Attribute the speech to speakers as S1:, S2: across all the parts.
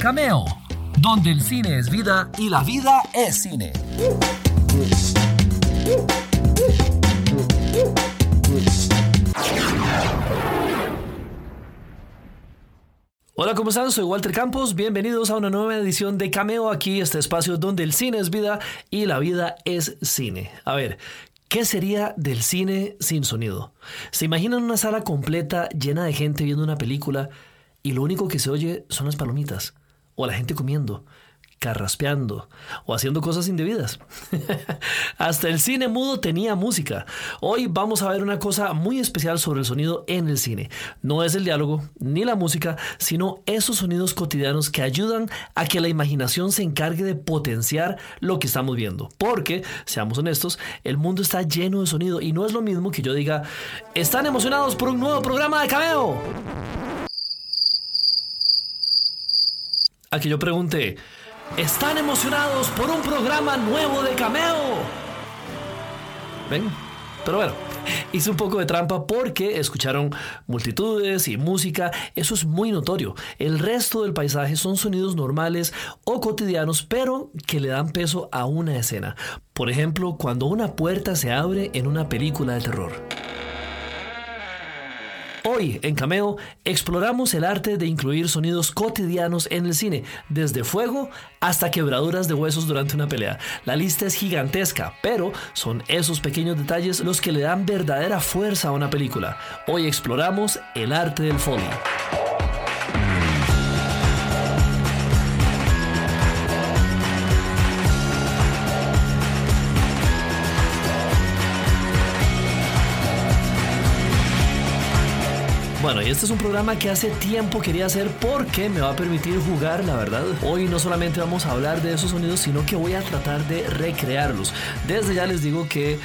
S1: Cameo, donde el cine es vida y la vida es cine. Hola, ¿cómo están? Soy Walter Campos. Bienvenidos a una nueva edición de Cameo aquí, este espacio donde el cine es vida y la vida es cine. A ver, ¿Qué sería del cine sin sonido? ¿Se imaginan una sala completa llena de gente viendo una película y lo único que se oye son las palomitas o la gente comiendo? carraspeando o haciendo cosas indebidas. Hasta el cine mudo tenía música. Hoy vamos a ver una cosa muy especial sobre el sonido en el cine. No es el diálogo ni la música, sino esos sonidos cotidianos que ayudan a que la imaginación se encargue de potenciar lo que estamos viendo. Porque, seamos honestos, el mundo está lleno de sonido y no es lo mismo que yo diga, ¿están emocionados por un nuevo programa de cameo? Aquí yo pregunté, están emocionados por un programa nuevo de cameo. ¿Ven? Pero bueno, hice un poco de trampa porque escucharon multitudes y música, eso es muy notorio. El resto del paisaje son sonidos normales o cotidianos, pero que le dan peso a una escena. Por ejemplo, cuando una puerta se abre en una película de terror. Hoy en Cameo exploramos el arte de incluir sonidos cotidianos en el cine, desde fuego hasta quebraduras de huesos durante una pelea. La lista es gigantesca, pero son esos pequeños detalles los que le dan verdadera fuerza a una película. Hoy exploramos el arte del Foley. Bueno, y este es un programa que hace tiempo quería hacer porque me va a permitir jugar, la verdad. Hoy no solamente vamos a hablar de esos sonidos, sino que voy a tratar de recrearlos. Desde ya les digo que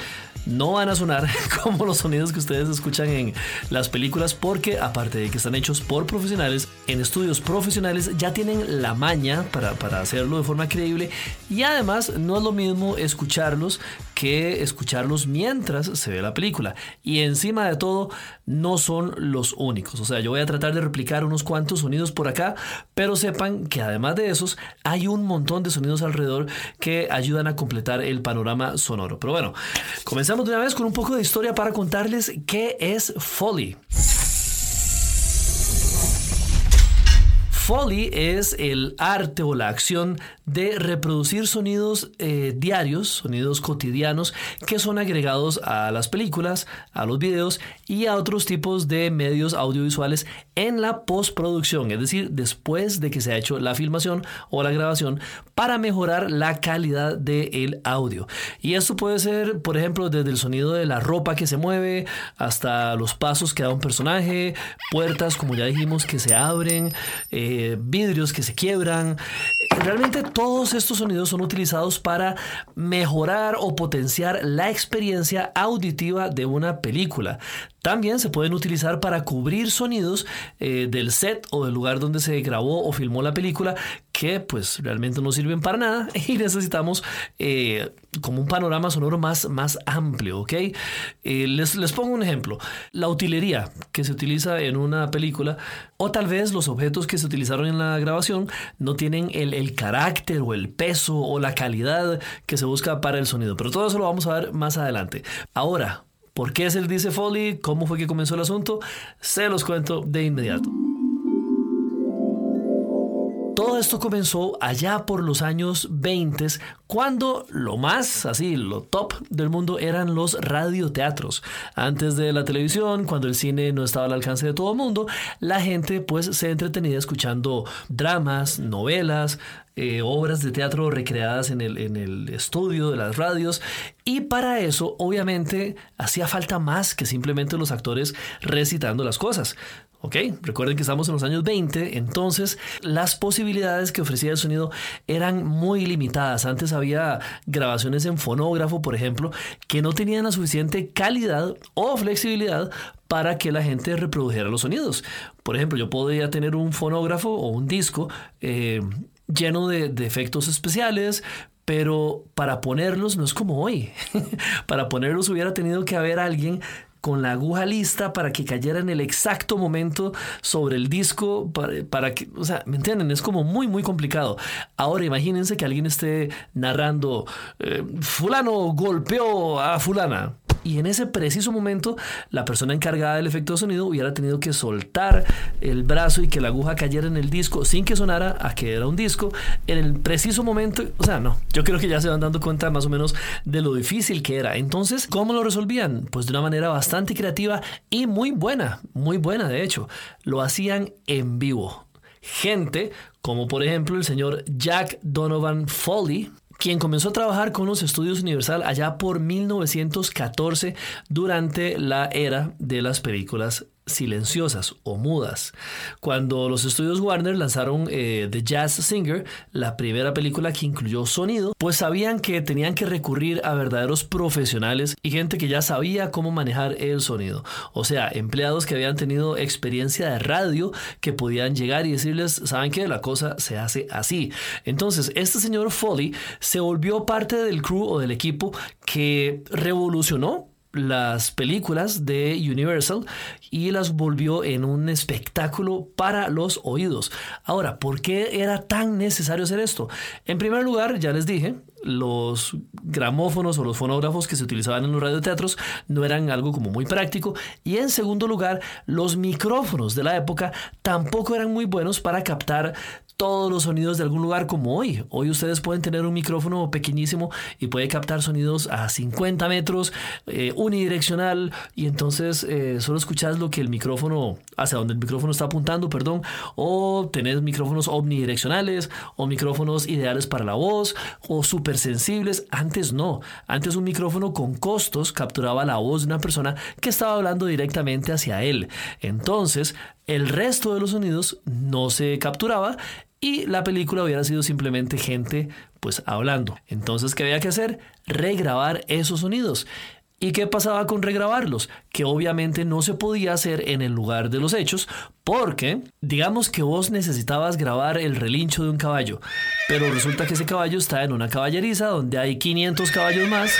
S1: no van a sonar como los sonidos que ustedes escuchan en las películas porque aparte de que están hechos por profesionales, en estudios profesionales ya tienen la maña para, para hacerlo de forma creíble y además no es lo mismo escucharlos que escucharlos mientras se ve la película. Y encima de todo, no son los únicos. O sea, yo voy a tratar de replicar unos cuantos sonidos por acá, pero sepan que además de esos, hay un montón de sonidos alrededor que ayudan a completar el panorama sonoro. Pero bueno, de una vez con un poco de historia para contarles qué es Foley. Foley es el arte o la acción de reproducir sonidos eh, diarios, sonidos cotidianos que son agregados a las películas, a los videos y a otros tipos de medios audiovisuales en la postproducción, es decir, después de que se ha hecho la filmación o la grabación para mejorar la calidad del audio. Y esto puede ser, por ejemplo, desde el sonido de la ropa que se mueve hasta los pasos que da un personaje, puertas, como ya dijimos, que se abren. Eh, vidrios que se quiebran. Realmente todos estos sonidos son utilizados para mejorar o potenciar la experiencia auditiva de una película. También se pueden utilizar para cubrir sonidos eh, del set o del lugar donde se grabó o filmó la película que pues realmente no sirven para nada y necesitamos eh, como un panorama sonoro más, más amplio, ¿ok? Eh, les, les pongo un ejemplo. La utilería que se utiliza en una película o tal vez los objetos que se utilizaron en la grabación no tienen el, el carácter o el peso o la calidad que se busca para el sonido, pero todo eso lo vamos a ver más adelante. Ahora, ¿Por qué es el Dice Foley? ¿Cómo fue que comenzó el asunto? Se los cuento de inmediato. Todo esto comenzó allá por los años 20, cuando lo más, así, lo top del mundo eran los radioteatros. Antes de la televisión, cuando el cine no estaba al alcance de todo el mundo, la gente pues se entretenía escuchando dramas, novelas, eh, obras de teatro recreadas en el, en el estudio de las radios. Y para eso, obviamente, hacía falta más que simplemente los actores recitando las cosas. ¿Ok? Recuerden que estamos en los años 20, entonces las posibilidades que ofrecía el sonido eran muy limitadas. Antes había grabaciones en fonógrafo, por ejemplo, que no tenían la suficiente calidad o flexibilidad para que la gente reprodujera los sonidos. Por ejemplo, yo podría tener un fonógrafo o un disco eh, lleno de, efectos especiales, pero para ponerlos no es como hoy. para ponerlos hubiera tenido que haber alguien con la aguja lista para que cayera en el exacto momento sobre el disco, para, que, o sea, ¿me entienden? Es como muy, muy complicado. Ahora imagínense que alguien esté narrando, eh, fulano golpeó a fulana y en ese preciso momento la persona encargada del efecto de sonido hubiera tenido que soltar el brazo y que la aguja cayera en el disco sin que sonara a que era un disco en el preciso momento, o sea, no, yo creo que ya se van dando cuenta más o menos de lo difícil que era. Entonces, ¿cómo lo resolvían? Pues de una manera bastante creativa y muy buena, muy buena de hecho. Lo hacían en vivo. Gente como por ejemplo el señor Jack Donovan Foley, quien comenzó a trabajar con los estudios Universal allá por 1914 durante la era de las películas silenciosas o mudas. Cuando los estudios Warner lanzaron eh, The Jazz Singer, la primera película que incluyó sonido, pues sabían que tenían que recurrir a verdaderos profesionales y gente que ya sabía cómo manejar el sonido. O sea, empleados que habían tenido experiencia de radio que podían llegar y decirles, saben que la cosa se hace así. Entonces, este señor Foley se volvió parte del crew o del equipo que revolucionó las películas de Universal y las volvió en un espectáculo para los oídos. Ahora, ¿por qué era tan necesario hacer esto? En primer lugar, ya les dije, los gramófonos o los fonógrafos que se utilizaban en los radioteatros no eran algo como muy práctico y en segundo lugar los micrófonos de la época tampoco eran muy buenos para captar todos los sonidos de algún lugar como hoy. Hoy ustedes pueden tener un micrófono pequeñísimo y puede captar sonidos a 50 metros, eh, unidireccional, y entonces eh, solo escuchas lo que el micrófono, hacia donde el micrófono está apuntando, perdón, o tenés micrófonos omnidireccionales o micrófonos ideales para la voz o súper sensibles. Antes no, antes un micrófono con costos capturaba la voz de una persona que estaba hablando directamente hacia él. Entonces, el resto de los sonidos no se capturaba y la película hubiera sido simplemente gente pues hablando. Entonces, ¿qué había que hacer? Regrabar esos sonidos. ¿Y qué pasaba con regrabarlos? Que obviamente no se podía hacer en el lugar de los hechos porque, digamos que vos necesitabas grabar el relincho de un caballo, pero resulta que ese caballo está en una caballeriza donde hay 500 caballos más,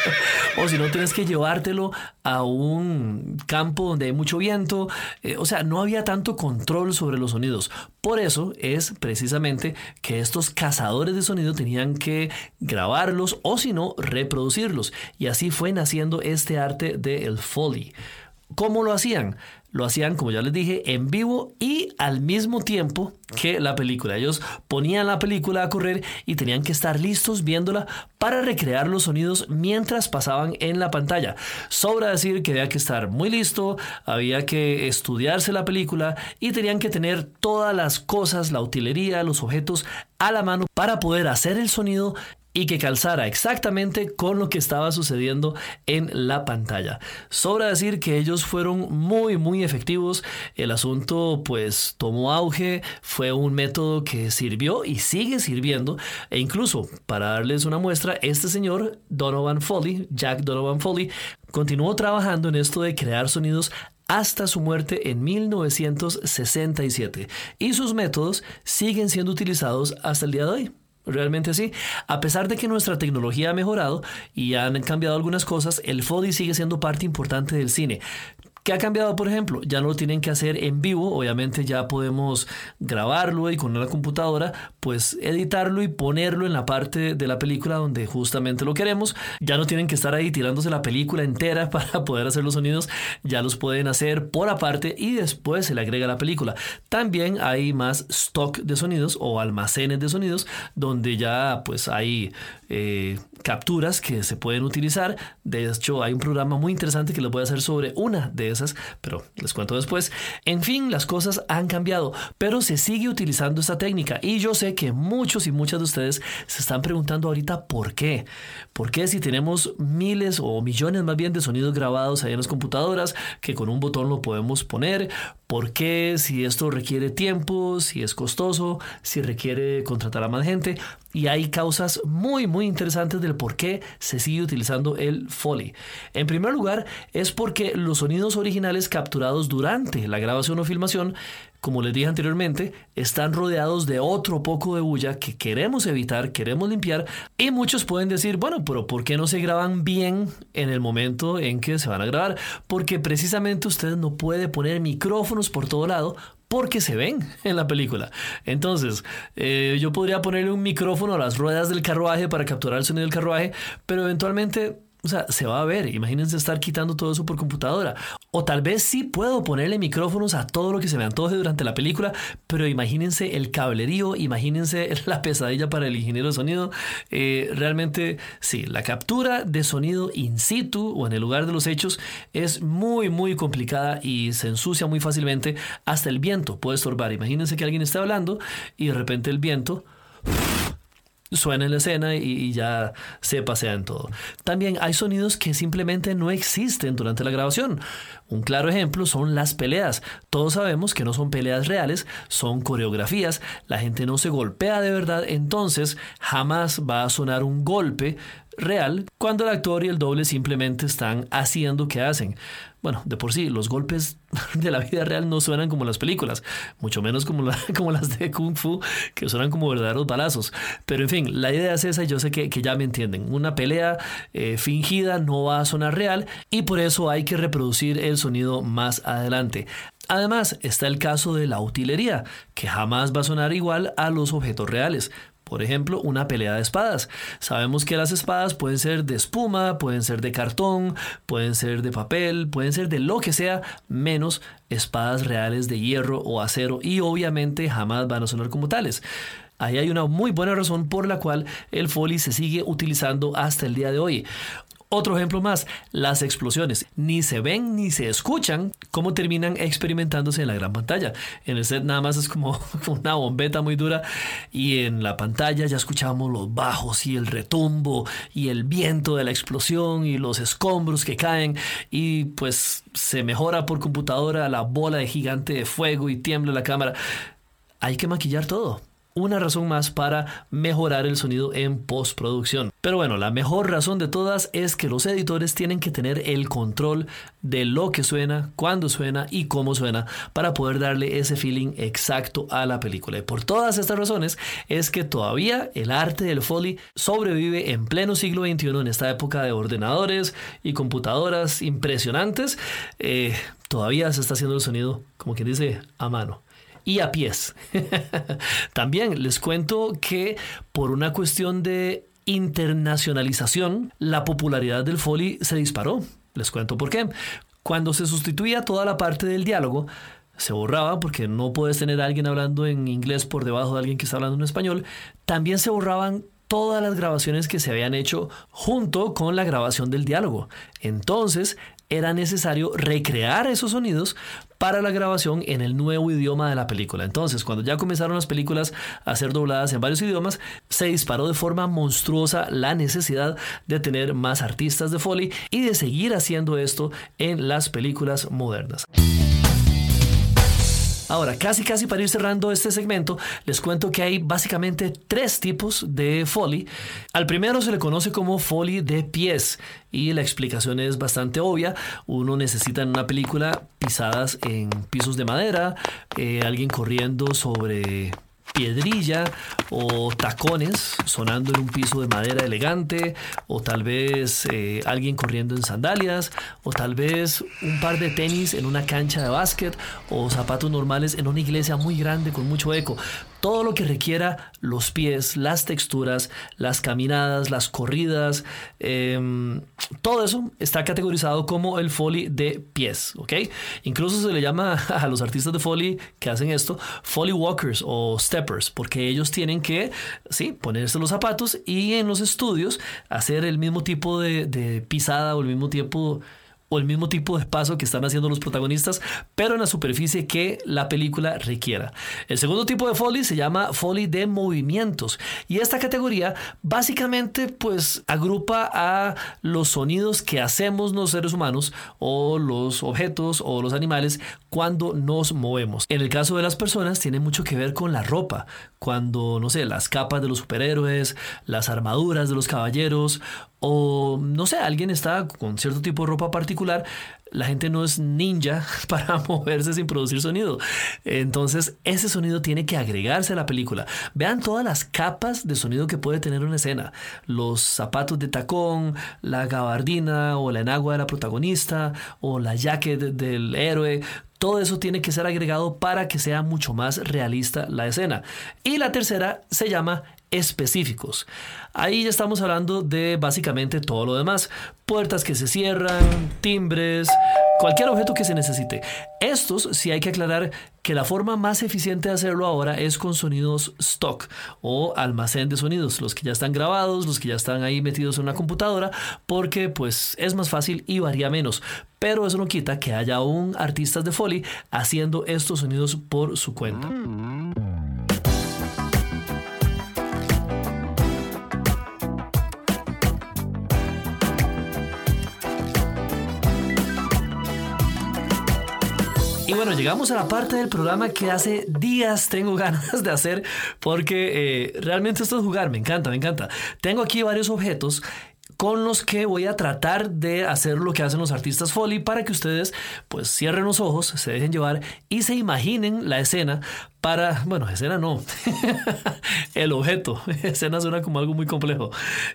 S1: o si no tienes que llevártelo a un campo donde hay mucho viento, eh, o sea, no había tanto control sobre los sonidos. Por eso es precisamente que estos cazadores de sonido tenían que grabarlos o si no, reproducirlos. Y así fue naciendo este arte del Foley. ¿Cómo lo hacían? Lo hacían, como ya les dije, en vivo y al mismo tiempo que la película. Ellos ponían la película a correr y tenían que estar listos viéndola para recrear los sonidos mientras pasaban en la pantalla. Sobra decir que había que estar muy listo, había que estudiarse la película y tenían que tener todas las cosas, la utilería, los objetos a la mano para poder hacer el sonido y que calzara exactamente con lo que estaba sucediendo en la pantalla. Sobra decir que ellos fueron muy muy efectivos, el asunto pues tomó auge, fue un método que sirvió y sigue sirviendo e incluso para darles una muestra, este señor Donovan Foley, Jack Donovan Foley, continuó trabajando en esto de crear sonidos hasta su muerte en 1967 y sus métodos siguen siendo utilizados hasta el día de hoy. Realmente sí. A pesar de que nuestra tecnología ha mejorado y han cambiado algunas cosas, el Foley sigue siendo parte importante del cine. ¿Qué ha cambiado, por ejemplo? Ya no lo tienen que hacer en vivo, obviamente ya podemos grabarlo y con una computadora, pues editarlo y ponerlo en la parte de la película donde justamente lo queremos. Ya no tienen que estar ahí tirándose la película entera para poder hacer los sonidos, ya los pueden hacer por aparte y después se le agrega la película. También hay más stock de sonidos o almacenes de sonidos donde ya pues hay eh, capturas que se pueden utilizar. De hecho, hay un programa muy interesante que les voy a hacer sobre una de esas, pero les cuento después. En fin, las cosas han cambiado, pero se sigue utilizando esta técnica y yo sé que muchos y muchas de ustedes se están preguntando ahorita por qué. ¿Por qué si tenemos miles o millones más bien de sonidos grabados ahí en las computadoras que con un botón lo podemos poner? ¿Por qué si esto requiere tiempo, si es costoso, si requiere contratar a más gente? Y hay causas muy, muy interesantes del por qué se sigue utilizando el Foley. En primer lugar, es porque los sonidos originales capturados durante la grabación o filmación como les dije anteriormente, están rodeados de otro poco de bulla que queremos evitar, queremos limpiar y muchos pueden decir, bueno, pero ¿por qué no se graban bien en el momento en que se van a grabar? Porque precisamente usted no puede poner micrófonos por todo lado porque se ven en la película. Entonces, eh, yo podría ponerle un micrófono a las ruedas del carruaje para capturar el sonido del carruaje, pero eventualmente o sea, se va a ver. Imagínense estar quitando todo eso por computadora. O tal vez sí puedo ponerle micrófonos a todo lo que se me antoje durante la película, pero imagínense el cablerío, imagínense la pesadilla para el ingeniero de sonido. Eh, realmente, sí, la captura de sonido in situ o en el lugar de los hechos es muy, muy complicada y se ensucia muy fácilmente. Hasta el viento puede estorbar. Imagínense que alguien está hablando y de repente el viento suena en la escena y, ya se pasea en todo. También hay sonidos que simplemente no existen durante la grabación. Un claro ejemplo son las peleas. Todos sabemos que no son peleas reales, son coreografías. La gente no se golpea de verdad, entonces jamás va a sonar un golpe real cuando el actor y el doble simplemente están haciendo que hacen. Bueno, de por sí, los golpes de la vida real no suenan como las películas, mucho menos como, como las de Kung Fu, que suenan como verdaderos balazos. Pero en fin, la idea es esa y yo sé que, ya me entienden. Una pelea eh, fingida no va a sonar real y por eso hay que reproducir el sonido más adelante. Además, está el caso de la utilería, que jamás va a sonar igual a los objetos reales. Por ejemplo, una pelea de espadas. Sabemos que las espadas pueden ser de espuma, pueden ser de cartón, pueden ser de papel, pueden ser de lo que sea, menos espadas reales de hierro o acero y obviamente jamás van a sonar como tales. Ahí hay una muy buena razón por la cual el Foley se sigue utilizando hasta el día de hoy. Otro ejemplo más, las explosiones. Ni se ven ni se escuchan cómo terminan experimentándose en la gran pantalla. En el set nada más es como una bombeta muy dura y en la pantalla ya escuchamos los bajos y el retumbo y el viento de la explosión y los escombros que caen y pues se mejora por computadora la bola de gigante de fuego y tiembla la cámara. Hay que maquillar todo una razón más para mejorar el sonido en postproducción. Pero bueno, la mejor razón de todas es que los editores tienen que tener el control de lo que suena, cuándo suena y cómo suena para poder darle ese feeling exacto a la película. Y por todas estas razones es que todavía el arte del Foley sobrevive en pleno siglo XXI en esta época de ordenadores y computadoras impresionantes. Eh, todavía se está haciendo el sonido, como quien dice, a mano y a pies. También les cuento que por una cuestión de internacionalización, la popularidad del Foley se disparó. Les cuento por qué. Cuando se sustituía toda la parte del diálogo, se borraba porque no puedes tener a alguien hablando en inglés por debajo de alguien que está hablando en español. También se borraban todas las grabaciones que se habían hecho junto con la grabación del diálogo. Entonces era necesario recrear esos sonidos para la grabación en el nuevo idioma de la película. Entonces, cuando ya comenzaron las películas a ser dobladas en varios idiomas, se disparó de forma monstruosa la necesidad de tener más artistas de Foley y de seguir haciendo esto en las películas modernas. Ahora, casi casi para ir cerrando este segmento, les cuento que hay básicamente tres tipos de foley. Al primero se le conoce como foley de pies y la explicación es bastante obvia. Uno necesita en una película pisadas en pisos de madera, eh, alguien corriendo sobre piedrilla o tacones sonando en un piso de madera elegante o tal vez eh, alguien corriendo en sandalias o tal vez un par de tenis en una cancha de básquet o zapatos normales en una iglesia muy grande con mucho eco todo lo que requiera los pies, las texturas, las caminadas, las corridas, em, todo eso está categorizado como el foley de pies, ¿ok? Incluso se le llama a los artistas de foley que hacen esto foley walkers o steppers, porque ellos tienen que, sí, ponerse los zapatos y en los estudios hacer el mismo tipo de, de pisada o el mismo tiempo el mismo tipo de paso que están haciendo los protagonistas, pero en la superficie que la película requiera. El segundo tipo de foley se llama foley de movimientos y esta categoría básicamente pues agrupa a los sonidos que hacemos los seres humanos o los objetos o los animales cuando nos movemos. En el caso de las personas tiene mucho que ver con la ropa, cuando no sé, las capas de los superhéroes, las armaduras de los caballeros o no sé, alguien está con cierto tipo de ropa particular, la gente no es ninja para moverse sin producir sonido. Entonces, ese sonido tiene que agregarse a la película. Vean todas las capas de sonido que puede tener una escena. Los zapatos de tacón, la gabardina o la enagua de la protagonista o la jacket del héroe. Todo eso tiene que ser agregado para que sea mucho más realista la escena. Y la tercera se llama específicos. Ahí ya estamos hablando de básicamente todo lo demás. Puertas que se cierran, timbres, cualquier objeto que se necesite. Estos sí hay que aclarar que la forma más eficiente de hacerlo ahora es con sonidos stock o almacén de sonidos, los que ya están grabados, los que ya están ahí metidos en una computadora, porque pues es más fácil y varía menos. Pero eso no quita que haya aún artistas de Foley haciendo estos sonidos por su cuenta. Y bueno, llegamos a la parte del programa que hace días tengo ganas de hacer porque eh, realmente esto es jugar, me encanta, me encanta. Tengo aquí varios objetos con los que voy a tratar de hacer lo que hacen los artistas Foley para que ustedes pues cierren los ojos, se dejen llevar y se imaginen la escena para, bueno, escena no, el objeto, escena suena como algo muy complejo.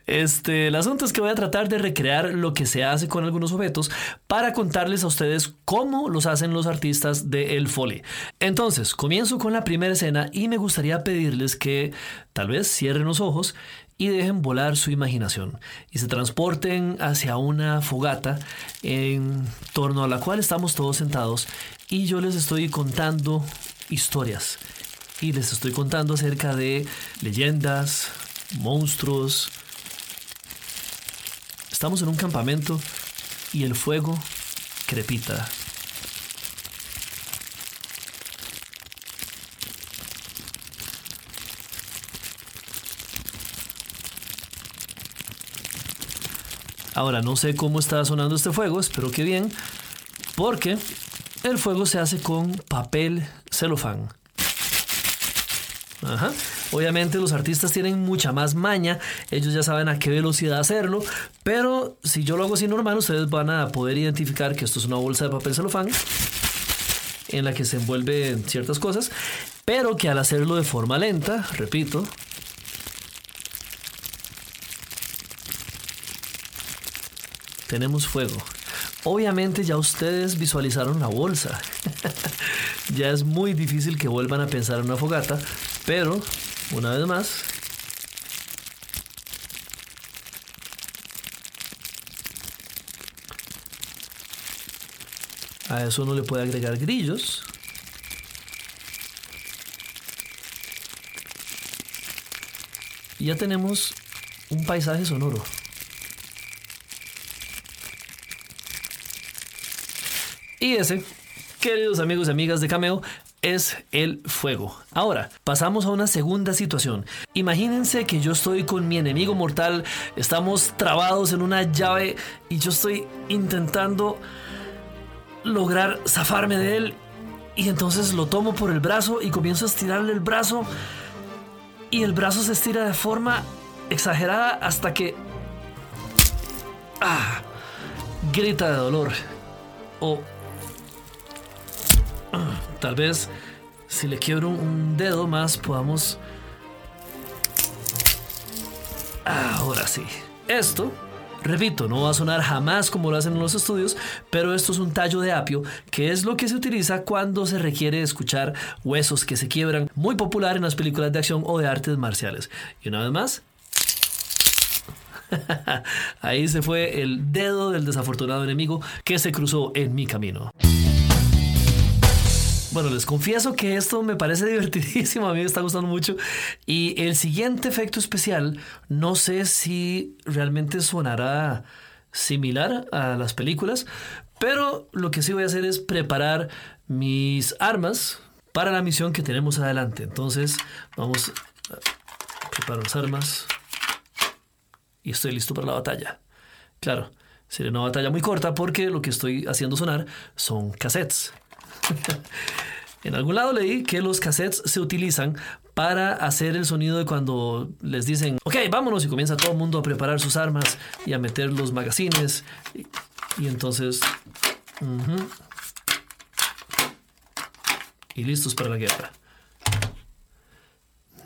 S1: Este, el asunto es que voy a tratar de recrear lo que se hace con algunos objetos para contarles a ustedes cómo los hacen los artistas de El Foley. Entonces, comienzo con la primera escena y me gustaría pedirles que tal vez cierren los ojos y dejen volar su imaginación y se transporten hacia una fogata en torno a la cual estamos todos sentados y yo les estoy contando historias y les estoy contando acerca de leyendas, monstruos. Estamos en un campamento y el fuego crepita. Ahora no sé cómo está sonando este fuego, espero que bien, porque el fuego se hace con papel celofán. Ajá. Obviamente los artistas tienen mucha más maña, ellos ya saben a qué velocidad hacerlo, pero si yo lo hago así normal, ustedes van a poder identificar que esto es una bolsa de papel celofán en la que se envuelven ciertas cosas, pero que al hacerlo de forma lenta, repito, tenemos fuego. Obviamente ya ustedes visualizaron la bolsa. ya es muy difícil que vuelvan a pensar en una fogata, pero una vez más, a eso uno le puede agregar grillos. Y ya tenemos un paisaje sonoro. Y ese, queridos amigos y amigas de Cameo, es el fuego. Ahora, pasamos a una segunda situación. Imagínense que yo estoy con mi enemigo mortal, estamos trabados en una llave y yo estoy intentando lograr zafarme de él y entonces lo tomo por el brazo y comienzo a estirarle el brazo y el brazo se estira de forma exagerada hasta que... Ah, grita de dolor. O Tal vez si le quiebro un dedo más podamos... Ahora sí. Esto, repito, no va a sonar jamás como lo hacen en los estudios, pero esto es un tallo de apio, que es lo que se utiliza cuando se requiere escuchar huesos que se quiebran, muy popular en las películas de acción o de artes marciales. Y una vez más, ahí se fue el dedo del desafortunado enemigo que se cruzó en mi camino. Bueno, les confieso que esto me parece divertidísimo, a mí me está gustando mucho. Y el siguiente efecto especial, no sé si realmente sonará similar a las películas, pero lo que sí voy a hacer es preparar mis armas para la misión que tenemos adelante. Entonces, vamos a preparar las armas y estoy listo para la batalla. Claro, será una batalla muy corta porque lo que estoy haciendo sonar son cassettes. En algún lado leí que los cassettes se utilizan para hacer el sonido de cuando les dicen, ok, vámonos y comienza todo el mundo a preparar sus armas y a meter los magazines. Y, entonces... y listos para la guerra.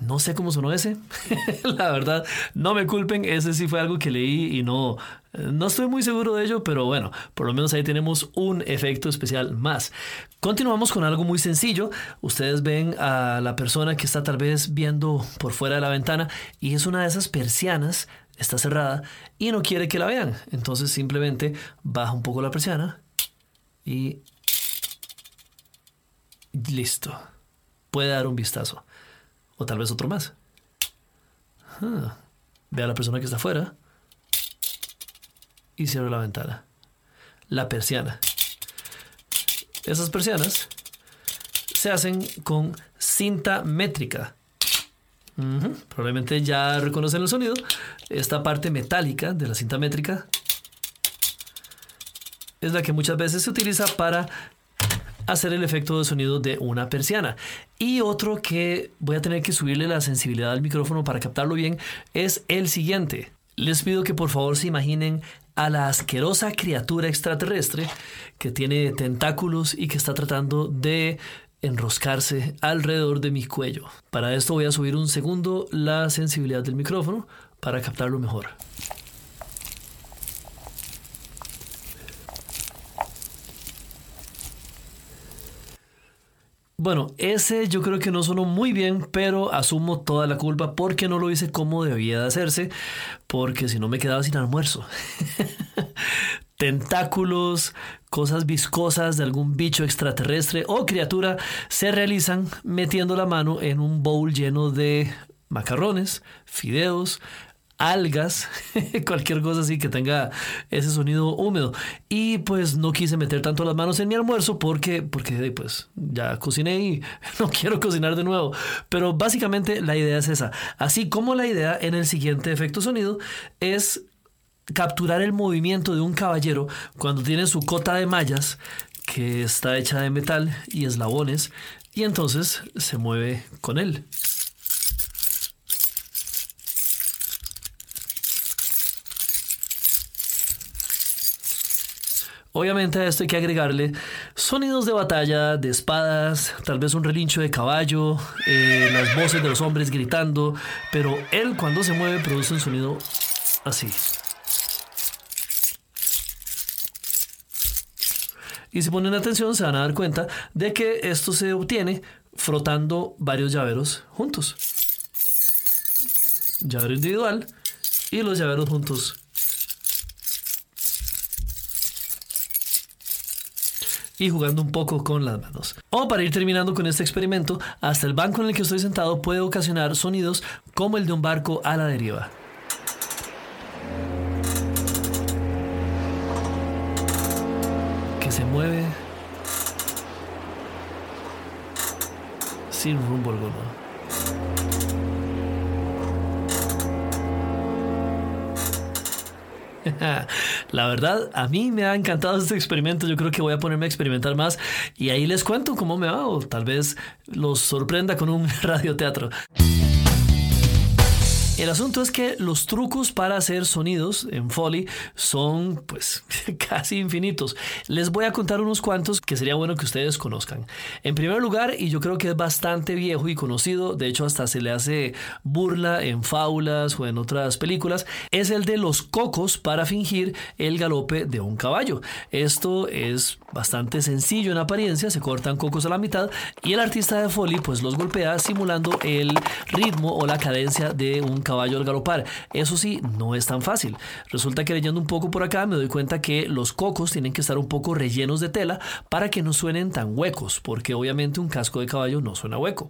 S1: No sé cómo sonó ese. la verdad, no me culpen, ese sí fue algo que leí y no, no estoy muy seguro de ello, pero bueno, por lo menos ahí tenemos un efecto especial más. Continuamos con algo muy sencillo. Ustedes ven a la persona que está tal vez viendo por fuera de la ventana y es una de esas persianas, está cerrada y no quiere que la vean. Entonces simplemente baja un poco la persiana y listo. Puede dar un vistazo. Tal vez otro más. Ah, ve a la persona que está afuera y cierra la ventana. La persiana. Esas persianas se hacen con cinta métrica. Probablemente ya reconocen el sonido. Esta parte metálica de la cinta métrica es la que muchas veces se utiliza para hacer el efecto de sonido de una persiana. Y otro que voy a tener que subirle la sensibilidad al micrófono para captarlo bien es el siguiente. Les pido que por favor se imaginen a la asquerosa criatura extraterrestre que tiene tentáculos y que está tratando de enroscarse alrededor de mi cuello. Para esto voy a subir un segundo la sensibilidad del micrófono para captarlo mejor. Bueno, ese yo creo que no sonó muy bien, pero asumo toda la culpa porque no lo hice como debía de hacerse, porque si no me quedaba sin almuerzo. Tentáculos, cosas viscosas de algún bicho extraterrestre o criatura se realizan metiendo la mano en un bowl lleno de macarrones, fideos, algas, cualquier cosa así que tenga ese sonido húmedo. Y pues no quise meter tanto las manos en mi almuerzo porque, porque pues ya cociné y no quiero cocinar de nuevo. Pero básicamente la idea es esa. Así como la idea en el siguiente efecto sonido es capturar el movimiento de un caballero cuando tiene su cota de mallas que está hecha de metal y eslabones y entonces se mueve con él. Obviamente a esto hay que agregarle sonidos de batalla, de espadas, tal vez un relincho de caballo, eh, las voces de los hombres gritando, pero él cuando se mueve produce un sonido así. Y si ponen atención se van a dar cuenta de que esto se obtiene frotando varios llaveros juntos. Llavero individual y los llaveros juntos y jugando un poco con las manos. O para ir terminando con este experimento, hasta el banco en el que estoy sentado puede ocasionar sonidos como el de un barco a la deriva. Que se mueve sin rumbo alguno. La verdad, a mí me ha encantado este experimento. Yo creo que voy a ponerme a experimentar más y ahí les cuento cómo me va o tal vez los sorprenda con un radioteatro. El asunto es que los trucos para hacer sonidos en Foley son pues casi infinitos. Les voy a contar unos cuantos que sería bueno que ustedes conozcan. En primer lugar, y yo creo que es bastante viejo y conocido, de hecho hasta se le hace burla en fábulas o en otras películas, es el de los cocos para fingir el galope de un caballo. Esto es bastante sencillo en apariencia, se cortan cocos a la mitad y el artista de Foley pues los golpea simulando el ritmo o la cadencia de un caballo al galopar. Eso sí, no es tan fácil. Resulta que leyendo un poco por acá me doy cuenta que los cocos tienen que estar un poco rellenos de tela para que no suenen tan huecos, porque obviamente un casco de caballo no suena hueco.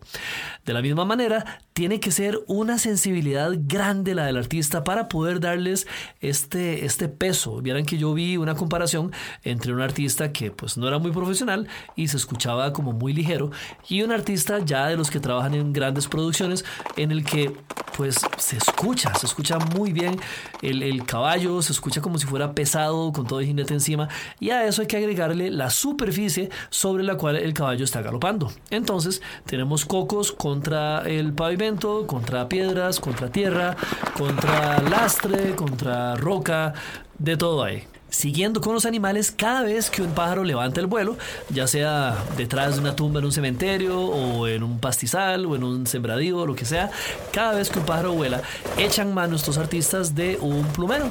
S1: De la misma manera, tiene que ser una sensibilidad grande la del artista para poder darles este, este peso. Vieran que yo vi una comparación entre un artista que pues no era muy profesional y se escuchaba como muy ligero y un artista ya de los que trabajan en grandes producciones en el que pues se escucha, se escucha muy bien el, caballo, se escucha como si fuera pesado, con todo el jinete encima, y a eso hay que agregarle la superficie sobre la cual el caballo está galopando. Entonces tenemos cocos contra el pavimento, contra piedras, contra tierra, contra lastre, contra roca, de todo ahí siguiendo con los animales cada vez que un pájaro levanta el vuelo, ya sea detrás de una tumba en un cementerio o en un pastizal o en un sembradío o lo que sea, cada vez que un pájaro vuela, echan mano estos artistas de un plumero.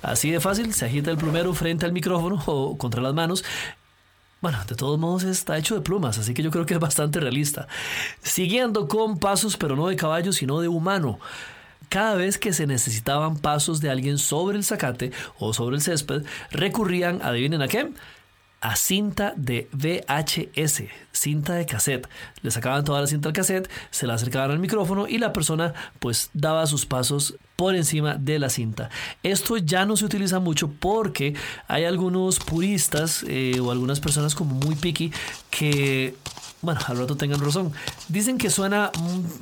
S1: Así de fácil, se agita el plumero frente al micrófono o contra las manos bueno, de todos modos está hecho de plumas, así que yo creo que es bastante realista. Siguiendo con pasos, pero no de caballo, sino de humano cada vez que se necesitaban pasos de alguien sobre el zacate o sobre el césped, recurrían, adivinen a qué, a cinta de VHS, cinta de cassette. Le sacaban toda la cinta al cassette, se la acercaban al micrófono y la persona pues daba sus pasos por encima de la cinta. Esto ya no se utiliza mucho porque hay algunos puristas eh, o algunas personas como muy picky que, bueno, al rato tengan razón, dicen que suena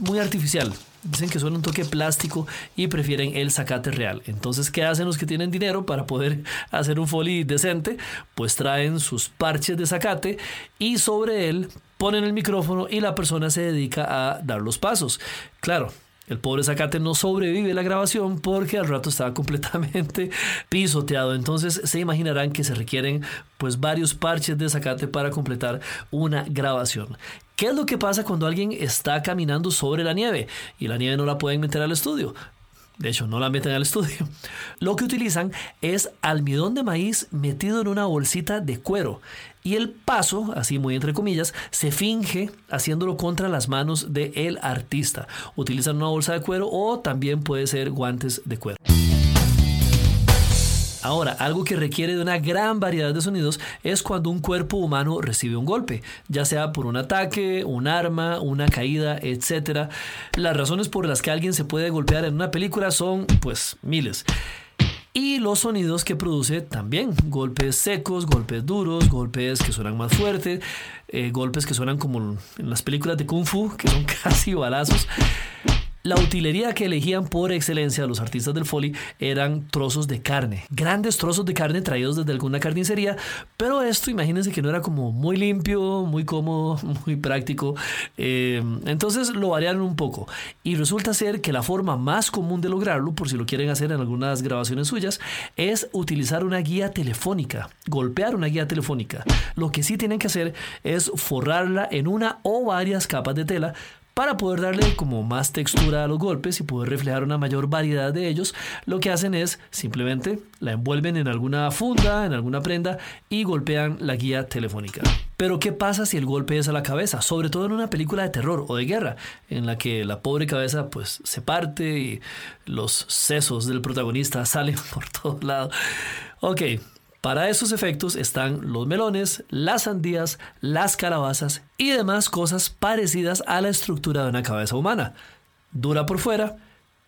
S1: muy artificial. Dicen que suena un toque plástico y prefieren el zacate real. Entonces, ¿qué hacen los que tienen dinero para poder hacer un foley decente? Pues traen sus parches de zacate y sobre él ponen el micrófono y la persona se dedica a dar los pasos. Claro, el pobre Zacate no sobrevive la grabación porque al rato estaba completamente pisoteado. Entonces se imaginarán que se requieren pues varios parches de Zacate para completar una grabación. ¿Qué es lo que pasa cuando alguien está caminando sobre la nieve y la nieve no la pueden meter al estudio? De hecho, no la meten al estudio. Lo que utilizan es almidón de maíz metido en una bolsita de cuero. Y el paso, así muy entre comillas, se finge haciéndolo contra las manos del artista. Utilizan una bolsa de cuero o también puede ser guantes de cuero. Ahora, algo que requiere de una gran variedad de sonidos es cuando un cuerpo humano recibe un golpe, ya sea por un ataque, un arma, una caída, etc. Las razones por las que alguien se puede golpear en una película son, pues, miles. Y los sonidos que produce también, golpes secos, golpes duros, golpes que suenan más fuertes, eh, golpes que suenan como en las películas de Kung Fu, que son casi balazos. La utilería que elegían por excelencia los artistas del Foley eran trozos de carne, grandes trozos de carne traídos desde alguna carnicería, pero esto imagínense que no era como muy limpio, muy cómodo, muy práctico, eh, entonces lo variaron un poco y resulta ser que la forma más común de lograrlo, por si lo quieren hacer en algunas grabaciones suyas, es utilizar una guía telefónica, golpear una guía telefónica. Lo que sí tienen que hacer es forrarla en una o varias capas de tela para poder darle como más textura a los golpes y poder reflejar una mayor variedad de ellos, lo que hacen es simplemente la envuelven en alguna funda, en alguna prenda y golpean la guía telefónica. Pero ¿qué pasa si el golpe es a la cabeza? Sobre todo en una película de terror o de guerra, en la que la pobre cabeza pues se parte y los sesos del protagonista salen por todos lados. Ok, para esos efectos están los melones, las sandías, las calabazas y demás cosas parecidas a la estructura de una cabeza humana. Dura por fuera,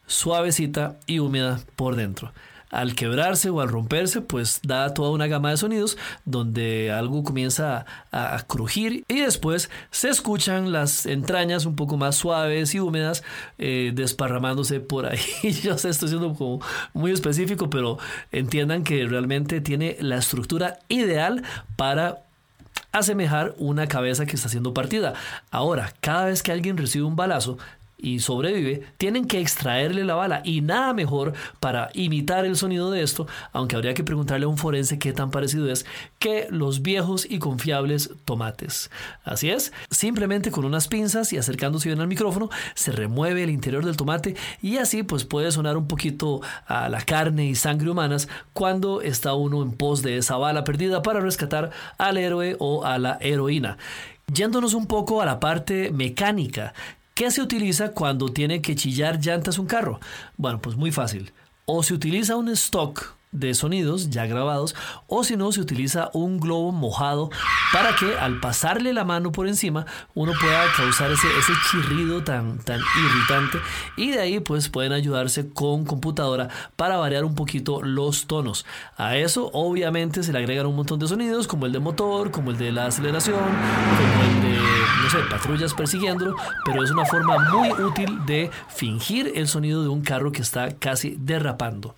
S1: suavecita y húmeda por dentro al quebrarse o al romperse, pues da toda una gama de sonidos donde algo comienza a, crujir y después se escuchan las entrañas un poco más suaves y húmedas eh, desparramándose por ahí. Yo sé, estoy siendo como muy específico, pero entiendan que realmente tiene la estructura ideal para asemejar una cabeza que está siendo partida. Ahora, cada vez que alguien recibe un balazo, y sobrevive, tienen que extraerle la bala y nada mejor para imitar el sonido de esto, aunque habría que preguntarle a un forense qué tan parecido es, que los viejos y confiables tomates. Así es, simplemente con unas pinzas y acercándose bien al micrófono, se remueve el interior del tomate y así pues puede sonar un poquito a la carne y sangre humanas cuando está uno en pos de esa bala perdida para rescatar al héroe o a la heroína. Yéndonos un poco a la parte mecánica, ¿Qué se utiliza cuando tiene que chillar llantas un carro? Bueno, pues muy fácil. O se utiliza un stock de sonidos ya grabados o si no se utiliza un globo mojado para que al pasarle la mano por encima uno pueda causar ese, ese chirrido tan, tan irritante y de ahí pues pueden ayudarse con computadora para variar un poquito los tonos. A eso obviamente se le agregan un montón de sonidos como el de motor, como el de la aceleración, como el de, no sé, patrullas persiguiéndolo, pero es una forma muy útil de fingir el sonido de un carro que está casi derrapando.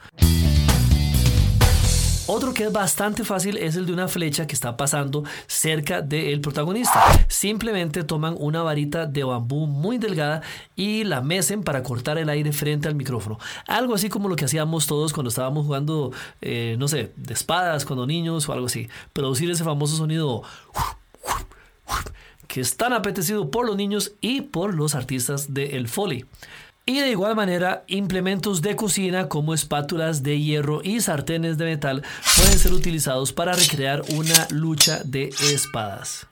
S1: Otro que es bastante fácil es el de una flecha que está pasando cerca del protagonista. Simplemente toman una varita de bambú muy delgada y la mecen para cortar el aire frente al micrófono. Algo así como lo que hacíamos todos cuando estábamos jugando, eh, no sé, de espadas, cuando niños o algo así. Producir ese famoso sonido que es tan apetecido por los niños y por los artistas del el Foley. Y de igual manera, implementos de cocina como espátulas de hierro y sartenes de metal pueden ser utilizados para recrear una lucha de espadas.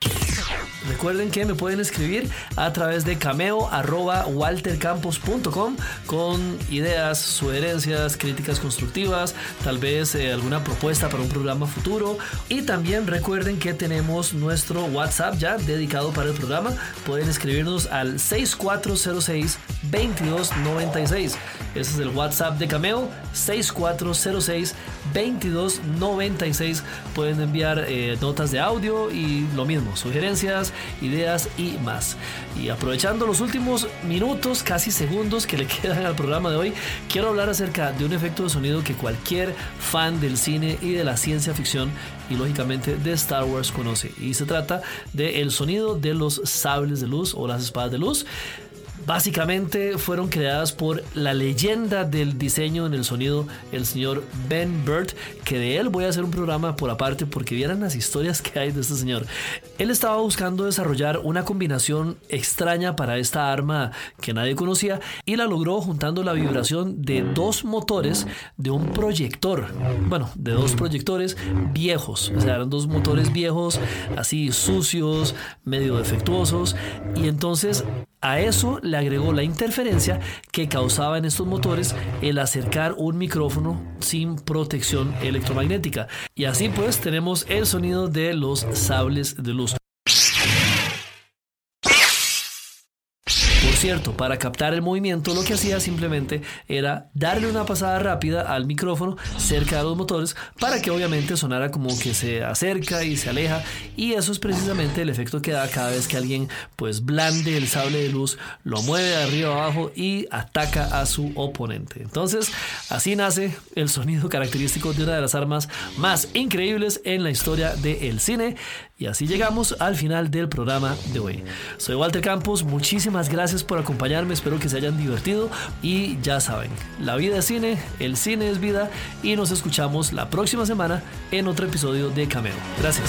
S1: Recuerden que me pueden escribir a través de cameo.waltercampos.com con ideas, sugerencias, críticas constructivas, tal vez eh, alguna propuesta para un programa futuro. Y también recuerden que tenemos nuestro WhatsApp ya dedicado para el programa. Pueden escribirnos al 6406 2296. Ese es el WhatsApp de Cameo 6406 2296. Pueden enviar eh, notas de audio y lo mismo, sugerencias ideas y más. Y aprovechando los últimos minutos, casi segundos que le quedan al programa de hoy, quiero hablar acerca de un efecto de sonido que cualquier fan del cine y de la ciencia ficción y lógicamente de Star Wars conoce. Y se trata del sonido de los sables de luz o las espadas de luz básicamente fueron creadas por la leyenda del diseño en el sonido, el señor Ben Burt, que de él voy a hacer un programa por aparte porque vieran las historias que hay de este señor. Él estaba buscando desarrollar una combinación extraña para esta arma que nadie conocía y la logró juntando la vibración de dos motores de un proyector. Bueno, de dos proyectores viejos, o sea, eran dos motores viejos, así sucios, medio defectuosos, y entonces a eso le agregó la interferencia que causaba en estos motores el acercar un micrófono sin protección electromagnética. Y así pues tenemos el sonido de los sables de luz. Cierto, para captar el movimiento lo que hacía simplemente era darle una pasada rápida al micrófono cerca de los motores para que obviamente sonara como que se acerca y se aleja y eso es precisamente el efecto que da cada vez que alguien pues blande el sable de luz, lo mueve de arriba abajo y ataca a su oponente. Entonces así nace el sonido característico de una de las armas más increíbles en la historia del cine y así llegamos al final del programa de hoy. Soy Walter Campos, muchísimas gracias por acompañarme, espero que se hayan divertido y ya saben, la vida es cine, el cine es vida y nos escuchamos la próxima semana en otro episodio de Cameo. Gracias.